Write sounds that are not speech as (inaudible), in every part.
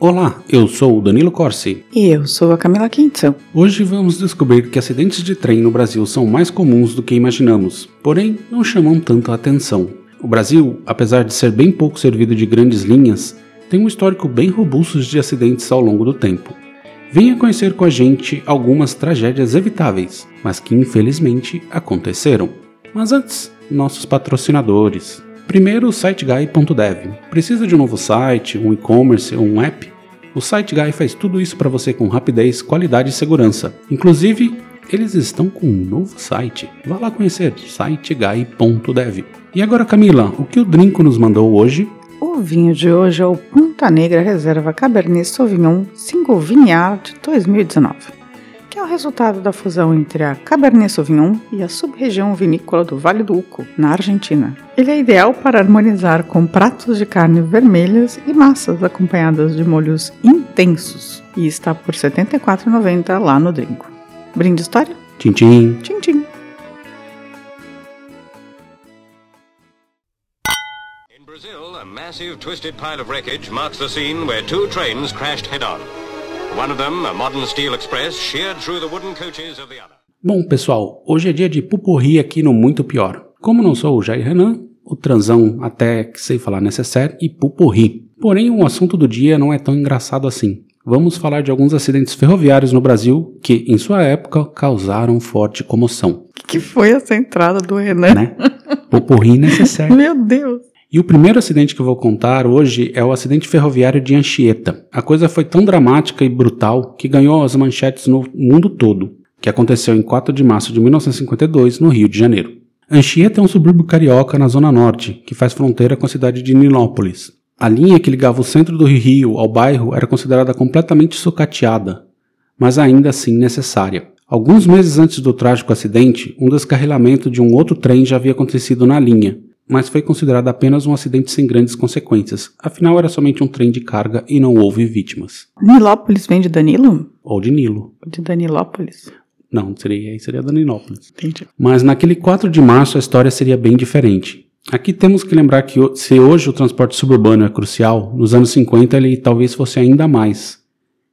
Olá, eu sou o Danilo Corsi. E eu sou a Camila Quinto. Hoje vamos descobrir que acidentes de trem no Brasil são mais comuns do que imaginamos, porém não chamam tanto a atenção. O Brasil, apesar de ser bem pouco servido de grandes linhas, tem um histórico bem robusto de acidentes ao longo do tempo. Venha conhecer com a gente algumas tragédias evitáveis, mas que infelizmente aconteceram. Mas antes, nossos patrocinadores. Primeiro, o SiteGuy.dev. Precisa de um novo site, um e-commerce ou um app? O SiteGuy faz tudo isso para você com rapidez, qualidade e segurança. Inclusive, eles estão com um novo site. Vá lá conhecer, siteguy.dev. E agora, Camila, o que o Drinco nos mandou hoje? O vinho de hoje é o Ponta Negra Reserva Cabernet Sauvignon 5 Vineyard 2019 que é o resultado da fusão entre a Cabernet Sauvignon e a sub-região vinícola do Vale do Uco, na Argentina. Ele é ideal para harmonizar com pratos de carne vermelhas e massas acompanhadas de molhos intensos e está por R$ 74,90 lá no Drinco. Brinde história? Tchim, tchim. Tchim, tchim. In Brazil, a massive twisted pile of wreckage marks the scene where two trains crashed head-on. One of them, a modern steel express, sheared through the wooden coaches of the other. Bom, pessoal, hoje é dia de pupurri aqui no Muito Pior. Como não sou o Jair Renan, o transão até que sei falar necessário e pupurri. Porém, o assunto do dia não é tão engraçado assim. Vamos falar de alguns acidentes ferroviários no Brasil que, em sua época, causaram forte comoção. O que foi essa entrada do Renan? Né? Pupurri (laughs) necessário. Meu Deus! E o primeiro acidente que eu vou contar hoje é o acidente ferroviário de Anchieta. A coisa foi tão dramática e brutal que ganhou as manchetes no mundo todo, que aconteceu em 4 de março de 1952, no Rio de Janeiro. Anchieta é um subúrbio carioca na zona norte, que faz fronteira com a cidade de Nilópolis. A linha que ligava o centro do Rio ao bairro era considerada completamente sucateada, mas ainda assim necessária. Alguns meses antes do trágico acidente, um descarrilamento de um outro trem já havia acontecido na linha, mas foi considerado apenas um acidente sem grandes consequências. Afinal, era somente um trem de carga e não houve vítimas. Nilópolis vem de Danilo? Ou de Nilo. De Danilópolis? Não, seria, aí seria Daninópolis. Entendi. Mas naquele 4 de março a história seria bem diferente. Aqui temos que lembrar que se hoje o transporte suburbano é crucial, nos anos 50 ele talvez fosse ainda mais.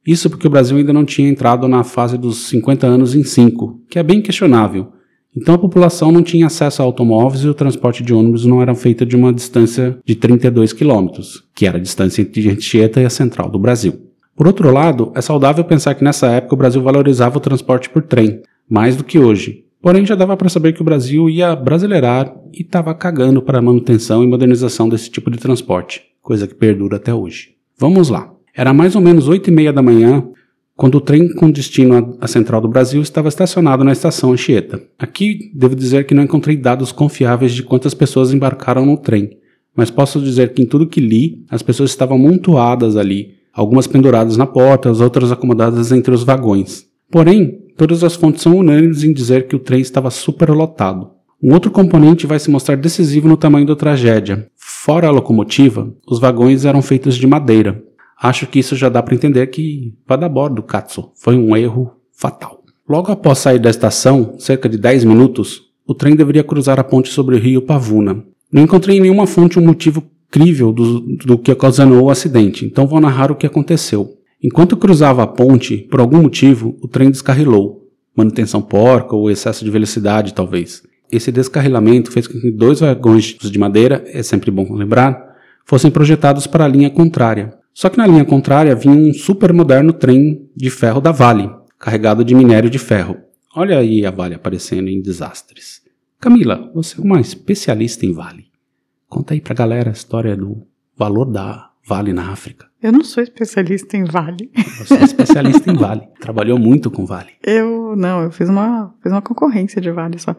Isso porque o Brasil ainda não tinha entrado na fase dos 50 anos em 5, que é bem questionável. Então a população não tinha acesso a automóveis e o transporte de ônibus não era feito de uma distância de 32 quilômetros, que era a distância entre Anchieta e a central do Brasil. Por outro lado, é saudável pensar que nessa época o Brasil valorizava o transporte por trem, mais do que hoje. Porém, já dava para saber que o Brasil ia brasileirar e estava cagando para a manutenção e modernização desse tipo de transporte, coisa que perdura até hoje. Vamos lá. Era mais ou menos 8 e meia da manhã quando o trem com destino à Central do Brasil estava estacionado na estação Anchieta. Aqui devo dizer que não encontrei dados confiáveis de quantas pessoas embarcaram no trem, mas posso dizer que em tudo que li, as pessoas estavam amontoadas ali, algumas penduradas na porta, as outras acomodadas entre os vagões. Porém, todas as fontes são unânimes em dizer que o trem estava superlotado. Um outro componente vai se mostrar decisivo no tamanho da tragédia. Fora a locomotiva, os vagões eram feitos de madeira, Acho que isso já dá para entender que vai dar bordo, Katsu. Foi um erro fatal. Logo após sair da estação, cerca de 10 minutos, o trem deveria cruzar a ponte sobre o rio Pavuna. Não encontrei em nenhuma fonte um motivo crível do, do que ocasionou o acidente, então vou narrar o que aconteceu. Enquanto cruzava a ponte, por algum motivo, o trem descarrilou. Manutenção porca ou excesso de velocidade, talvez. Esse descarrilamento fez com que dois vagões de madeira, é sempre bom lembrar, fossem projetados para a linha contrária. Só que na linha contrária vinha um super moderno trem de ferro da Vale, carregado de minério de ferro. Olha aí a Vale aparecendo em desastres. Camila, você é uma especialista em Vale. Conta aí pra galera a história do valor da Vale na África. Eu não sou especialista em Vale. Você é especialista em Vale. (laughs) Trabalhou muito com Vale. Eu não, eu fiz uma, fiz uma concorrência de Vale só.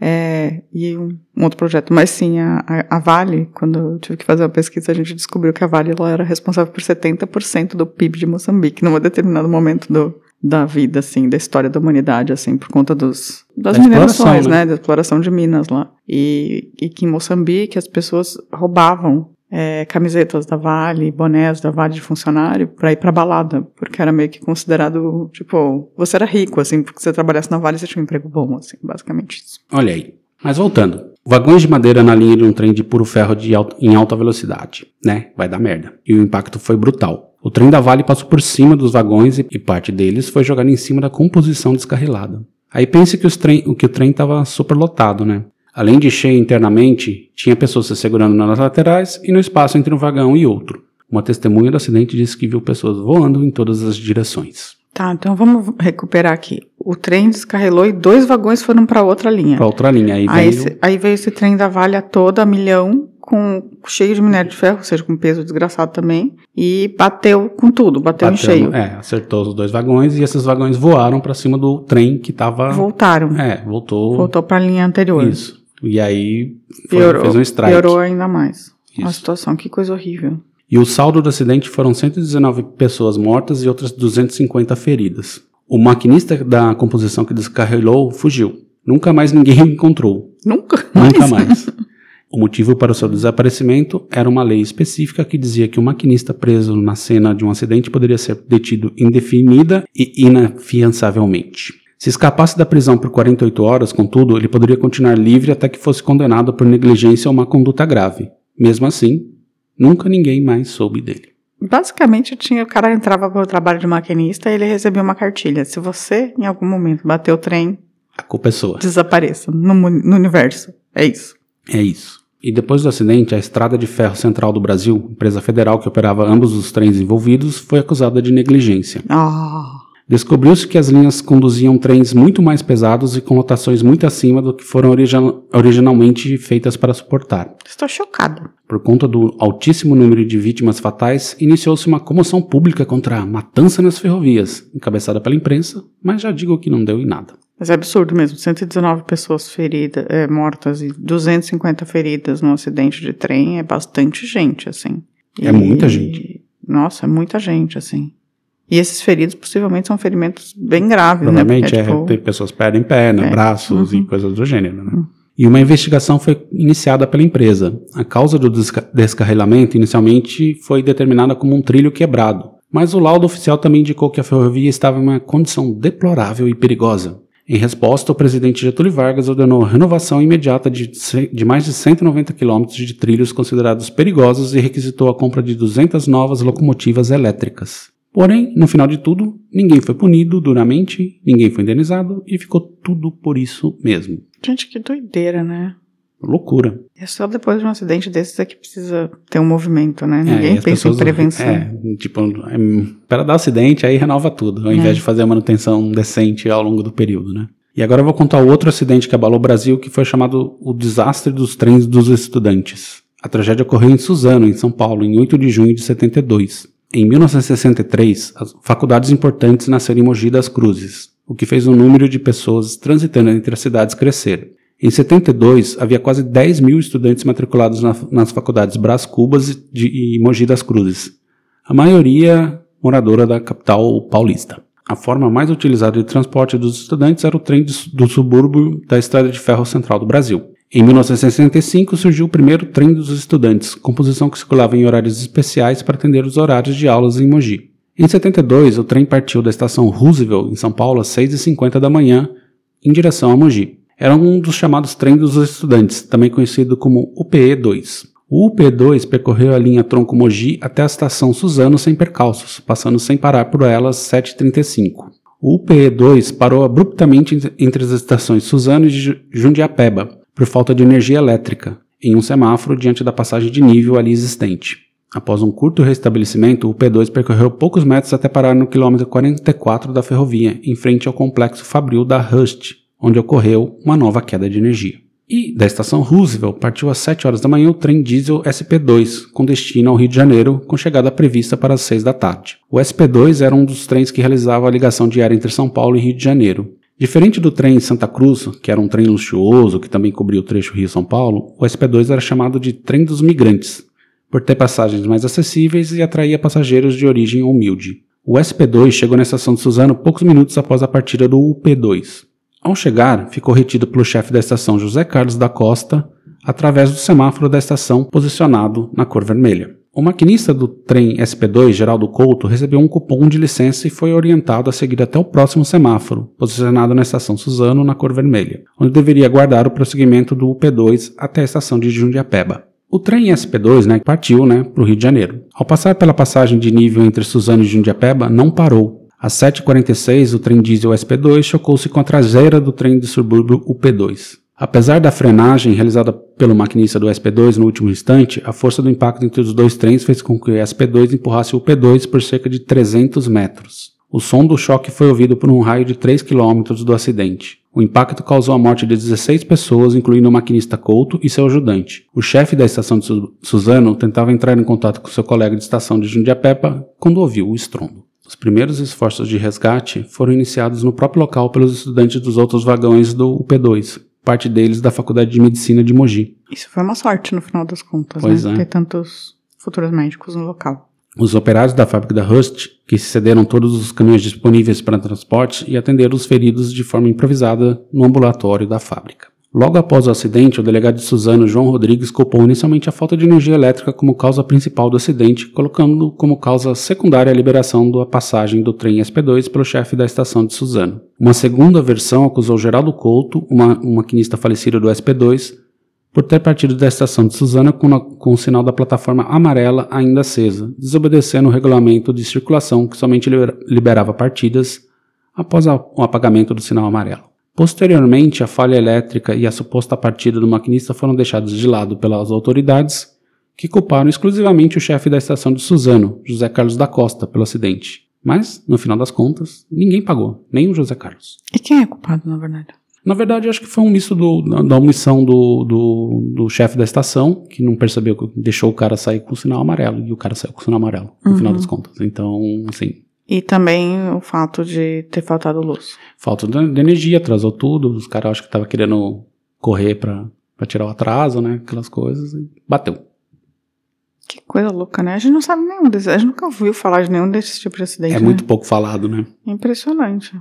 É, e um, um, outro projeto. Mas sim, a, a, Vale, quando eu tive que fazer uma pesquisa, a gente descobriu que a Vale ela era responsável por 70% do PIB de Moçambique, num determinado momento do, da vida, assim, da história da humanidade, assim, por conta dos, das Da minerações, né? né? Da exploração de minas lá. E, e que em Moçambique as pessoas roubavam é, camisetas da Vale, bonés da Vale de funcionário pra ir pra balada, porque era meio que considerado, tipo, você era rico, assim, porque você trabalhasse na Vale você tinha um emprego bom, assim, basicamente isso. Olha aí. Mas voltando. Vagões de madeira na linha de um trem de puro ferro de alta- em alta velocidade, né? Vai dar merda. E o impacto foi brutal. O trem da Vale passou por cima dos vagões e, e parte deles foi jogada em cima da composição descarrilada. Aí pense que, trem, que o trem estava superlotado, né? Além de cheio internamente, tinha pessoas se segurando nas laterais e no espaço entre um vagão e outro. Uma testemunha do acidente disse que viu pessoas voando em todas as direções. Tá, então vamos recuperar aqui. O trem descarrilou e dois vagões foram pra outra linha. Para outra linha, aí Aí, veio... esse- aí veio esse trem da Vale a toda, a milhão, com, cheio de minério de ferro, ou seja, com peso desgraçado também, e bateu com tudo, bateu, em bateu cheio. no- É, acertou os dois vagões e esses vagões voaram para cima do trem que tava. Voltaram. É, voltou. Voltou pra linha anterior. Isso. E aí foi- Piorou, fez um strike. piorou ainda mais. A Isso. situação, que coisa horrível. E o saldo do acidente foram 119 pessoas mortas e outras 250 feridas. O maquinista da composição que descarrilou fugiu. Nunca mais ninguém o (laughs) encontrou. Nunca. Nunca mais. O motivo para o seu desaparecimento era uma lei específica que dizia que o maquinista preso na cena de um acidente poderia ser detido indefinida e inafiançavelmente. Se escapasse da prisão por 48 horas, contudo, ele poderia continuar livre até que fosse condenado por negligência ou má conduta grave. Mesmo assim, nunca ninguém mais soube dele. Basicamente, tinha, o cara entrava para o trabalho de maquinista e ele recebia uma cartilha. Se você, em algum momento, bater o trem, A culpa é sua. desapareça no, no universo. É isso. É isso. E depois do acidente, a Estrada de Ferro Central do Brasil, empresa federal que operava ambos os trens envolvidos, foi acusada de negligência. Ah, Descobriu-se que as linhas conduziam trens muito mais pesados e com lotações muito acima do que foram origi- originalmente feitas para suportar. estou chocada. Por conta do altíssimo número de vítimas fatais, iniciou-se uma comoção pública contra a matança nas ferrovias, encabeçada pela imprensa, mas já digo que não deu em nada. Mas é absurdo mesmo. 119 pessoas feridas, é, mortas e 250 feridas no acidente de trem é bastante gente, assim. É muita gente. Nossa, é muita gente, assim. E esses feridos possivelmente são ferimentos bem graves, né? Provavelmente Porque é, tipo, pessoas perdem perna, É. braços Uhum. e coisas do gênero, né? E uma investigação foi iniciada pela empresa. A causa do desca- descarrilamento inicialmente foi determinada como um trilho quebrado, mas o laudo oficial também indicou que a ferrovia estava em uma condição deplorável e perigosa. Em resposta, o presidente Getúlio Vargas ordenou a renovação imediata de, de mais de 190 quilômetros de trilhos considerados perigosos e requisitou a compra de 200 novas locomotivas elétricas. Porém, no final de tudo, ninguém foi punido duramente, ninguém foi indenizado e ficou tudo por isso mesmo. Gente, que doideira, né? Loucura. É só depois de um acidente desses é que precisa ter um movimento, né? É, Ninguém as pensa em pessoas- prevenção. É, tipo, é, para dar acidente, aí renova tudo, ao É. invés de fazer a manutenção decente ao longo do período, né? E agora eu vou contar outro acidente que abalou o Brasil, que foi chamado o desastre dos trens dos estudantes. A tragédia ocorreu em Suzano, em São Paulo, em 8 de junho de 72. Em 1963, as faculdades importantes nasceram em Mogi das Cruzes, o que fez o número de pessoas transitando entre as cidades crescer. Em 72, havia quase 10 mil estudantes matriculados na- nas faculdades Brás Cubas de- e Mogi das Cruzes, a maioria moradora da capital paulista. A forma mais utilizada de transporte dos estudantes era o trem do subúrbio da Estrada de Ferro Central do Brasil. Em 1965 surgiu o primeiro trem dos estudantes, composição que circulava em horários especiais para atender os horários de aulas em Mogi. Em 72, o trem partiu da estação Roosevelt, em São Paulo, às 6h50 da manhã, em direção a Mogi. Era um dos chamados trem dos estudantes, também conhecido como UPE-2. O UP2 percorreu a linha Tronco Mogi até a estação Suzano sem percalços, passando sem parar por elas 7h35. O UPE2 parou abruptamente entre as estações Suzano e Ju- Jundiapeba, por falta de energia elétrica, em um semáforo diante da passagem de nível ali existente. Após um curto restabelecimento, o P2 percorreu poucos metros até parar no quilômetro 44 da ferrovia, em frente ao complexo fabril da Rust, onde ocorreu uma nova queda de energia. E da estação Roosevelt partiu às 7 horas da manhã o trem diesel SP2, com destino ao Rio de Janeiro, com chegada prevista para as 6 da tarde. O SP2 era um dos trens que realizava a ligação diária entre São Paulo e Rio de Janeiro. Diferente do trem Santa Cruz, que era um trem luxuoso que também cobria o trecho Rio-São Paulo, o SP2 era chamado de trem dos migrantes, por ter passagens mais acessíveis e atraía passageiros de origem humilde. O SP2 chegou na estação de Suzano poucos minutos após a partida do UP2. Ao chegar, ficou retido pelo chefe da estação José Carlos da Costa através do semáforo da estação posicionado na cor vermelha. O maquinista do trem SP2, Geraldo Couto, recebeu um cupom de licença e foi orientado a seguir até o próximo semáforo, posicionado na estação Suzano na cor vermelha, onde deveria aguardar o prosseguimento do UP2 até a estação de Jundiapeba. O trem SP2 né, partiu né, para o Rio de Janeiro. Ao passar pela passagem de nível entre Suzano e Jundiapeba, não parou. Às 7h46, o trem diesel SP2 chocou-se com a traseira do trem de subúrbio UP2. Apesar da frenagem realizada pelo maquinista do SP2 no último instante, a força do impacto entre os dois trens fez com que o SP2 empurrasse o P2 por cerca de 300 metros. O som do choque foi ouvido por um raio de 3 km do acidente. O impacto causou a morte de 16 pessoas, incluindo o maquinista Couto e seu ajudante. O chefe da estação de Suzano tentava entrar em contato com seu colega de estação de Jundiapepa quando ouviu o estrondo. Os primeiros esforços de resgate foram iniciados no próprio local pelos estudantes dos outros vagões do UP2, parte deles da Faculdade de Medicina de Mogi. Isso foi uma sorte no final das contas, Pois né? é. Ter tantos futuros médicos no local. Os operários da fábrica da Rust, que cederam todos os caminhões disponíveis para transporte e atenderam os feridos de forma improvisada no ambulatório da fábrica. Logo após o acidente, o delegado de Suzano, João Rodrigues, culpou inicialmente a falta de energia elétrica como causa principal do acidente, colocando como causa secundária a liberação da passagem do trem SP2 pelo chefe da estação de Suzano. Uma segunda versão acusou Geraldo Couto, uma, um maquinista falecido do SP2, por ter partido da estação de Suzano com, com o sinal da plataforma amarela ainda acesa, desobedecendo o regulamento de circulação que somente liber- liberava partidas após o apagamento do sinal amarelo. Posteriormente, a falha elétrica e a suposta partida do maquinista foram deixados de lado pelas autoridades, que culparam exclusivamente o chefe da estação de Suzano, José Carlos da Costa, pelo acidente. Mas, no final das contas, ninguém pagou, nem o José Carlos. E quem é culpado, na verdade? Na verdade, acho que foi um misto do- da, omissão do, do, do chefe da estação, que não percebeu que deixou o cara sair com o sinal amarelo, e o cara saiu com o sinal amarelo, no Uhum. final das contas. Então, assim, E também o fato de ter faltado luz. falta de, energia, atrasou tudo, os caras acho que estavam querendo correr pra tirar o atraso, né, aquelas coisas, e bateu. Que coisa louca, né? A gente não sabe nenhum desses. A gente nunca ouviu falar de nenhum desses tipos de acidente. É né? muito pouco falado, né. impressionante.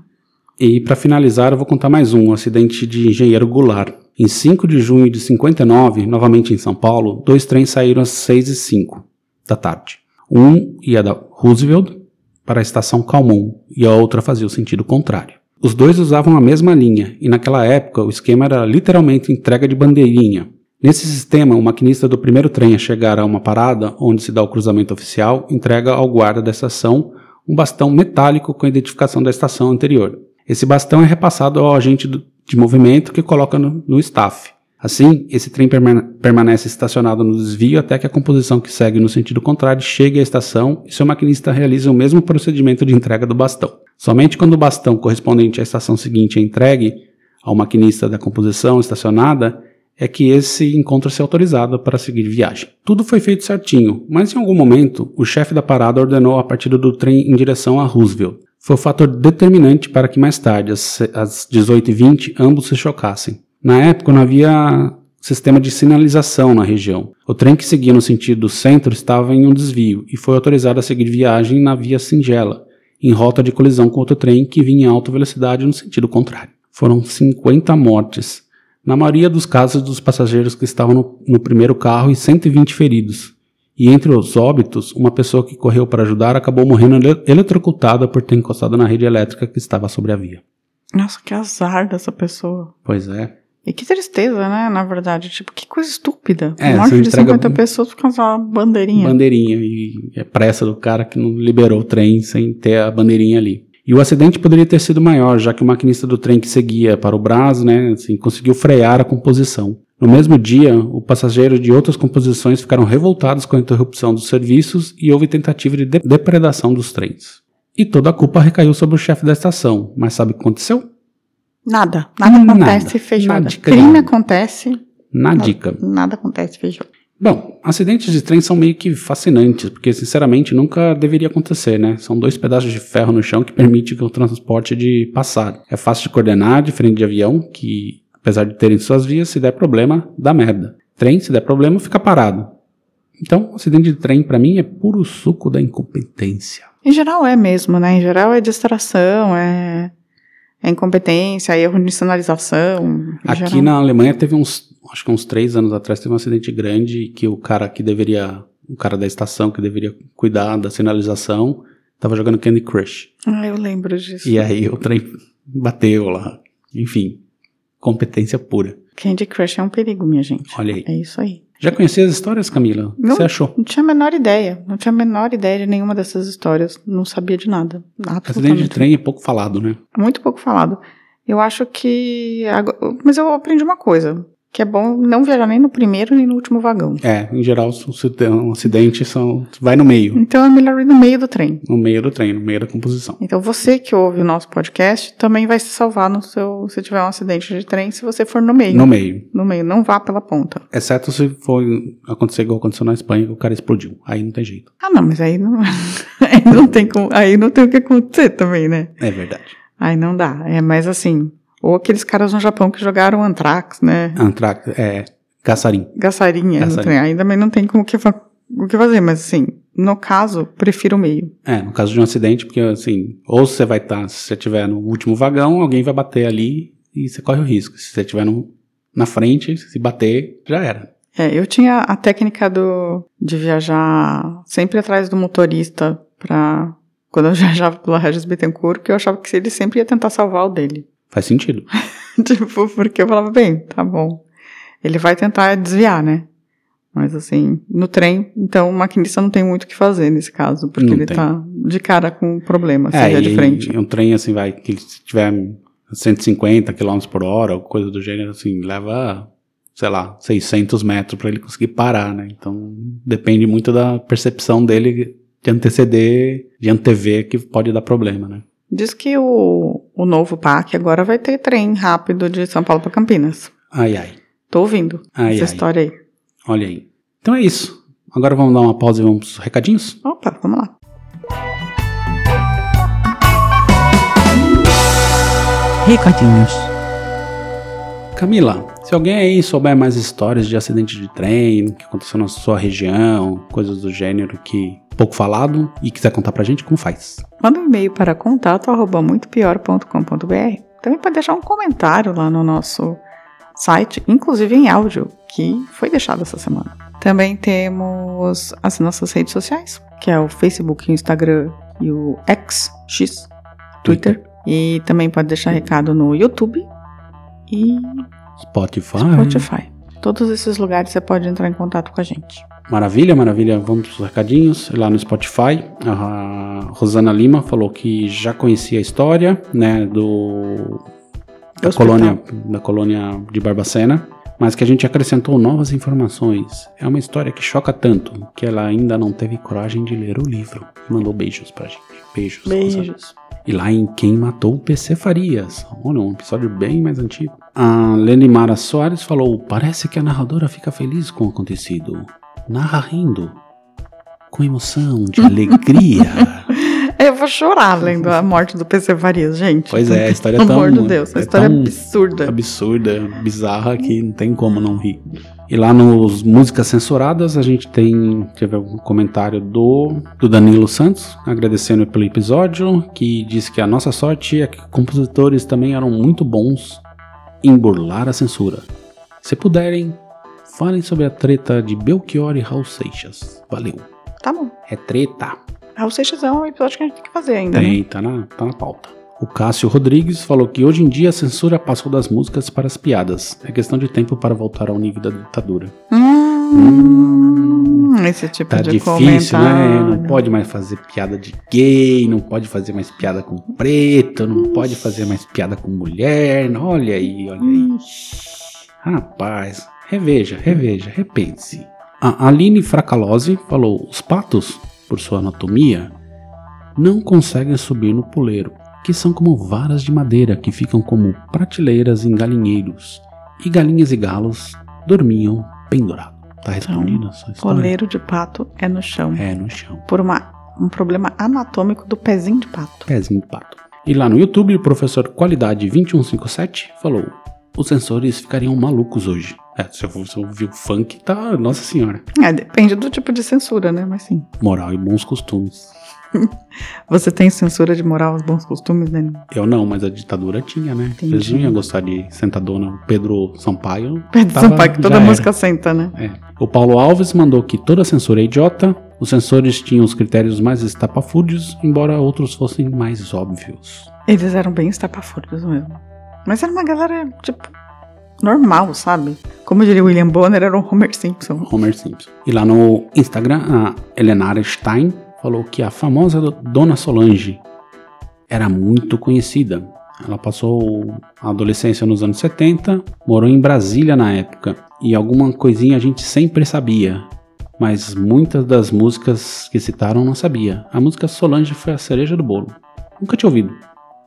E para finalizar, eu vou contar mais um, o acidente de Engenheiro Goulart. Em 5 de junho de 59, novamente em São Paulo, dois trens saíram às 6 e 5 da tarde. Um ia da Roosevelt para a estação Calmon e a outra fazia o sentido contrário. Os dois usavam a mesma linha e naquela época o esquema era literalmente entrega de bandeirinha. Nesse sistema, o maquinista do primeiro trem a chegar a uma parada onde se dá o cruzamento oficial entrega ao guarda da estação um bastão metálico com a identificação da estação anterior. Esse bastão é repassado ao agente de movimento que coloca no, no staff. Assim, esse trem permane- permanece estacionado no desvio até que a composição que segue no sentido contrário chegue à estação e seu maquinista realiza o mesmo procedimento de entrega do bastão. Somente quando o bastão correspondente à estação seguinte é entregue ao maquinista da composição estacionada é que esse encontra-se autorizado para seguir viagem. Tudo foi feito certinho, mas em algum momento o chefe da parada ordenou a partida do trem em direção a Roosevelt. Foi o fator determinante para que mais tarde, às 18h20, ambos se chocassem. Na época não havia sistema de sinalização na região. O trem que seguia no sentido centro estava em um desvio e foi autorizado a seguir viagem na via singela, em rota de colisão com outro trem que vinha em alta velocidade no sentido contrário. Foram 50 mortes, na maioria dos casos dos passageiros que estavam no, no primeiro carro e 120 feridos. E entre os óbitos, uma pessoa que correu para ajudar acabou morrendo ele- eletrocutada por ter encostado na rede elétrica que estava sobre a via. Nossa, que azar dessa pessoa. Pois é. E que tristeza, né? Na verdade, tipo, que coisa estúpida. É, Morte de entrega 50 um- pessoas por causa uma bandeirinha. Bandeirinha. E é pressa do cara que não liberou o trem sem ter a bandeirinha ali. E o acidente poderia ter sido maior, já que o maquinista do trem que seguia para o Brás, né, assim, conseguiu frear a composição. No mesmo dia, o passageiro de outras composições ficaram revoltados com a interrupção dos serviços e houve tentativa de- depredação dos trens. E toda a culpa recaiu sobre o chefe da estação. Mas sabe o que aconteceu? Nada. Nada Nada. acontece feijoada. Nadica Crime acontece. Na nada- dica. Nada acontece feijoada. Bom, acidentes de trem são meio que fascinantes, porque sinceramente nunca deveria acontecer, né? São dois pedaços de ferro no chão que permite que o transporte de passar. É fácil de coordenar, diferente de avião, que apesar de terem suas vias, se der problema, dá merda. Trem, se der problema, fica parado. Então, acidente de trem pra mim é puro suco da incompetência. Em geral é mesmo, né? Em geral é distração, é, é incompetência, é erro de sinalização. Aqui geral. na Alemanha teve uns, acho que uns três anos atrás, teve um acidente grande que o cara que deveria, o cara da estação que deveria cuidar da sinalização, tava jogando Candy Crush. Ah, eu lembro disso. E aí o trem bateu lá. Enfim, competência pura. Candy Crush é um perigo, minha gente. Olha aí. É isso aí. Já conhecia as histórias, Camila? O que Não. você achou? Não tinha a menor ideia. Não tinha a menor ideia de nenhuma dessas histórias. Não sabia de nada. Acidente de trem é pouco falado, né? Muito pouco falado. Eu acho que. Mas eu aprendi uma coisa. Que é bom não viajar nem no primeiro nem no último vagão. É, em geral, se tem um acidente, são, vai no meio. Então é melhor ir no meio do trem. No meio do trem, no meio da composição. Então você que ouve o nosso podcast também vai se salvar no seu. Se tiver um acidente de trem, se você for no meio. No meio. No meio, não vá pela ponta. Exceto se for acontecer igual aconteceu na Espanha, que o cara explodiu. Aí não tem jeito. Ah, não, mas aí não, (laughs) aí não tem como, aí não tem o que acontecer também, né? É verdade. Aí não dá. É mais assim, ou aqueles caras no Japão que jogaram Anthrax, né? Antrax, é, Gaçarinha. trem. Aí também não tem como que o que fazer, mas assim, no caso, prefiro o meio. É, no caso de um acidente, porque assim, ou você vai estar, se você estiver no último vagão, alguém vai bater ali e você corre o risco. Se você estiver no, na frente, se bater, já era. É, eu tinha a técnica do, de viajar sempre atrás do motorista pra. Quando eu (laughs) viajava pela Regis Bittencourt, que eu achava que ele sempre ia tentar salvar o dele. Faz sentido. (laughs) tipo, porque eu falava, bem, tá bom. Ele vai tentar desviar, né? Mas assim, no trem, então o maquinista não tem muito o que fazer nesse caso, porque Não ele tem. tá de cara com um problema, se é, vier e, de frente. um trem assim vai, que se tiver 150 km por hora, ou coisa do gênero, assim, leva, sei lá, 600 metros para ele conseguir parar, né? Então depende muito da percepção dele de anteceder, de antever que pode dar problema, né? Diz que o, o novo PAC agora vai ter trem rápido de São Paulo para Campinas. Ai, ai. Tô ouvindo Ai, essa ai. história aí. Olha aí. Então é isso. Agora vamos dar uma pausa e vamos pros recadinhos? Opa, vamos lá. Recadinhos. Camila, se alguém aí souber mais histórias de acidente de trem, que aconteceu na sua região, coisas do gênero que pouco falado e quiser contar pra gente, como faz? Manda um e-mail para contato arroba muitopior.com.br. Também pode deixar um comentário lá no nosso site, inclusive em áudio, que foi deixado essa semana. Também temos as nossas redes sociais, que é o Facebook, o Instagram e o X, X, Twitter. E também pode deixar recado no YouTube e Spotify. Spotify. Todos esses lugares você pode entrar em contato com a gente. Maravilha, maravilha. Vamos pros recadinhos. Lá no Spotify, a Rosana Lima falou que já conhecia a história, né, do da hospital. colônia, da colônia de Barbacena, mas que a gente acrescentou novas informações. É uma história que choca tanto que ela ainda não teve coragem de ler o livro. Mandou beijos pra gente. Beijos. Rosana. Beijos. E lá em Quem Matou PC Farias. Olha, um episódio bem mais antigo. A Lenimara Soares falou: Parece que a narradora fica feliz com o acontecido. Narra rindo. Com emoção, de alegria. (laughs) Eu vou chorar lendo a morte do PC Farias, gente. pois é, a história é Pelo tão. amor de Deus, a é história é absurda. absurda, bizarra, que não tem como não rir. E lá nos Músicas Censuradas, a gente tem. Teve um comentário do, do Danilo Santos, agradecendo pelo episódio, que disse que a nossa sorte é que compositores também eram muito bons em burlar a censura. Se puderem, falem sobre a treta de Belchior e Raul Seixas. Valeu. Tá bom. É treta. Raul Seixas é um episódio que a gente tem que fazer ainda, né? Tem, tá na, tá na pauta. O Cássio Rodrigues falou que hoje em dia a censura passou das músicas para as piadas. É questão de tempo para voltar ao nível da ditadura. Hum, esse tipo Tá de difícil, né? comentário. Não pode mais fazer piada de gay, não pode fazer mais piada com preto, não pode fazer mais piada com mulher. Olha aí, olha aí. Rapaz, reveja, reveja, repense. A Aline Fracalose falou: os patos, por sua anatomia, não conseguem subir no puleiro, que são como varas de madeira que ficam como prateleiras em galinheiros, e galinhas e galos dormiam pendurados. Tá respondida a sua história? Coleiro de pato é no chão. É, no chão. Por uma, um problema anatômico do pezinho de pato. Pezinho de pato. E lá no YouTube, o professor Qualidade 2157 falou: os sensores ficariam malucos hoje. É, se eu ouvir o funk, tá. Nossa senhora. É, depende do tipo de censura, né? Mas sim. Moral e bons costumes. (laughs) Você tem censura de moral, os bons costumes, né? Eu não, mas a ditadura tinha, né? Entendi. Eles não iam gostar de sentadona. O Pedro Sampaio. (laughs) Pedro tava- Sampaio, que toda já era. música senta, né? É. O Paulo Alves mandou que toda censura é idiota. Os censores tinham os critérios mais estapafúrdios, embora outros fossem mais óbvios. Eles eram bem estapafúrdios mesmo. Mas era uma galera, tipo, normal, sabe? Como diria William Bonner, era o Homer Simpson. Homer Simpson. E lá no Instagram, a Elenara Stein falou que a famosa Dona Solange era muito conhecida. Ela passou a adolescência nos anos 70, morou em Brasília na época, e alguma coisinha a gente sempre sabia, mas muitas das músicas que citaram não sabia. A música Solange foi a cereja do bolo. Nunca tinha ouvido.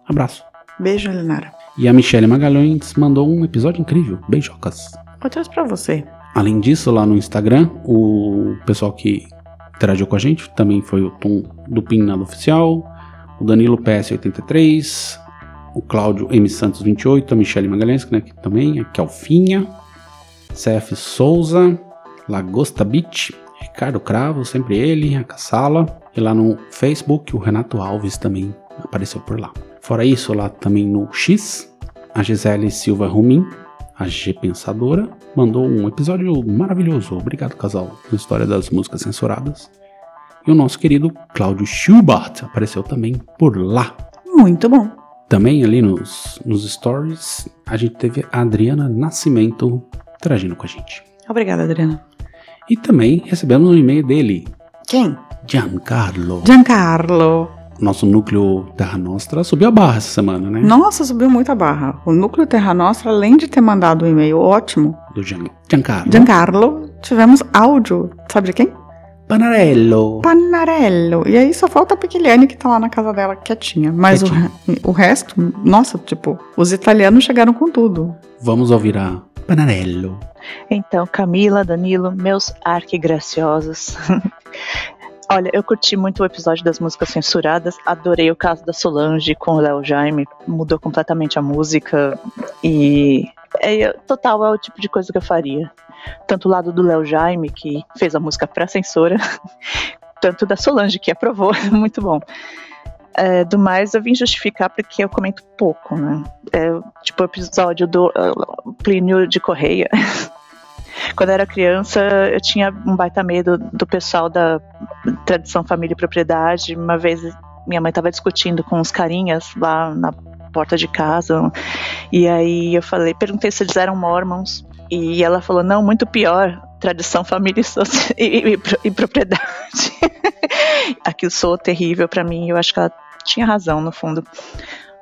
Abraço. Beijo, Elenara. E a Michelle Magalhães mandou um episódio incrível. Beijocas. Outras pra você. Além disso, lá no Instagram, o pessoal que interagiu com a gente também foi o Tom do Pin Nada Oficial, o Danilo PS83, o Cláudio M Santos 28, a Michelle Magalhães, né, que também, a Kelfinha, CF Souza, Lagosta Beach, Ricardo Cravo, sempre ele, a Cassala, e lá no Facebook o Renato Alves também apareceu por lá. Fora isso, lá também no X, a Gisele Silva Rumin, a G Pensadora, mandou um episódio maravilhoso. Obrigado, casal, na história das músicas censuradas. E o nosso querido Cláudio Schubert apareceu também por lá. Muito bom. Também ali nos, nos stories, a gente teve a Adriana Nascimento interagindo com a gente. Obrigada, Adriana. E também recebemos um e-mail dele, Quem? Giancarlo. Giancarlo. Nosso núcleo Terra Nostra subiu a barra essa semana, né? Nossa, subiu muito a barra. O Núcleo Terra Nostra, além de ter mandado um e-mail ótimo, Do Gian, Giancarlo. Giancarlo, tivemos áudio. Sabe de quem? Panarello. Panarello. E aí só falta a Piquiliane que tá lá na casa dela quietinha. Mas o, re- o resto, nossa, tipo, os italianos chegaram com tudo. Vamos ouvir a Panarello. Então, Camila, Danilo, meus arquigraciosos. (laughs) Olha, eu curti muito o episódio das músicas censuradas, adorei o caso da Solange com o Léo Jaime, mudou completamente a música e é, total é o tipo de coisa que eu faria. Tanto o lado do Léo Jaime, que fez a música pra censura, (laughs) tanto da Solange, que aprovou, (laughs) muito bom. É, do mais, eu vim justificar porque eu comento pouco, né? É, tipo o episódio do uh, Plínio de Correia. (laughs) Quando eu era criança, eu tinha um baita medo do pessoal da tradição família e propriedade. Uma vez minha mãe estava discutindo com uns carinhas lá na porta de casa. E aí eu falei, perguntei se eles eram mormons. E ela falou, não, muito pior, tradição, família e, (laughs) e- e- e propriedade. (laughs) Aquilo soou terrível pra mim, eu acho que ela tinha razão no fundo.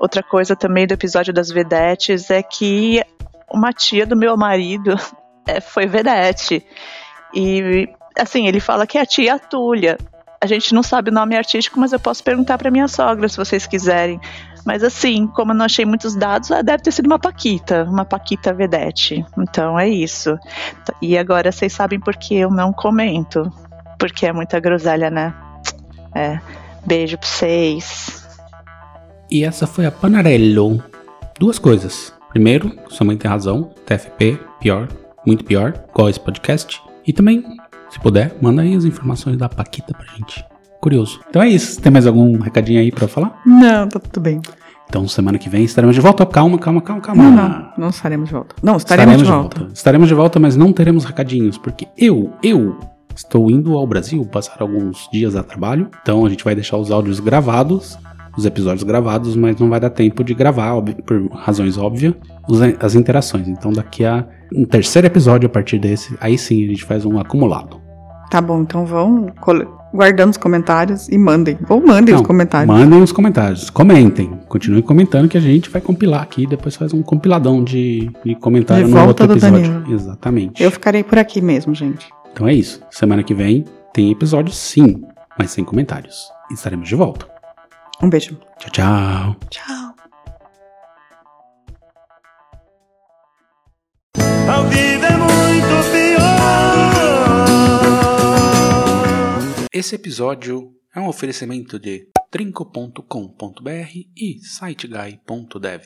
Outra coisa também do episódio das vedetes é que uma tia do meu marido é, foi vedete. E assim, ele fala que é a tia Túlia. A gente não sabe o nome artístico, mas eu posso perguntar pra minha sogra se vocês quiserem. Mas assim, como eu não achei muitos dados, ah, deve ter sido uma Paquita, uma Paquita Vedete. Então é isso. E agora vocês sabem por que eu não comento. Porque é muita groselha, né? É. Beijo pra vocês. E essa foi a Panarello. Duas coisas. Primeiro, sua mãe tem razão. TFP, pior. Muito pior. Igual esse podcast. E também, se puder, manda aí as informações da Paquita pra gente. Curioso. Então é isso. Tem mais algum recadinho aí pra falar? Não, tá tudo bem. Então semana que vem estaremos de volta. Calma, calma, calma, calma. Não, não, não estaremos de volta. Não, estaremos, de volta. Estaremos de volta, mas não teremos recadinhos, porque eu, eu estou indo ao Brasil passar alguns dias a trabalho. Então a gente vai deixar os áudios gravados, os episódios gravados, mas não vai dar tempo de gravar, por razões óbvias, as interações. Então daqui a um terceiro episódio a partir desse, aí sim a gente faz um acumulado. Tá bom, então vão guardando os comentários e mandem. Ou mandem Não, os comentários. Mandem os comentários, comentem, continuem comentando que a gente vai compilar aqui e depois faz um compiladão de, de comentário De no outro do episódio. Danilo. Exatamente. Eu ficarei por aqui mesmo, gente. Então é isso. Semana que vem tem episódio sim, mas sem comentários. Estaremos de volta. Um beijo. Tchau, tchau. Tchau. A vida é muito pior. Esse episódio é um oferecimento de trinco.com.br e siteguy.dev.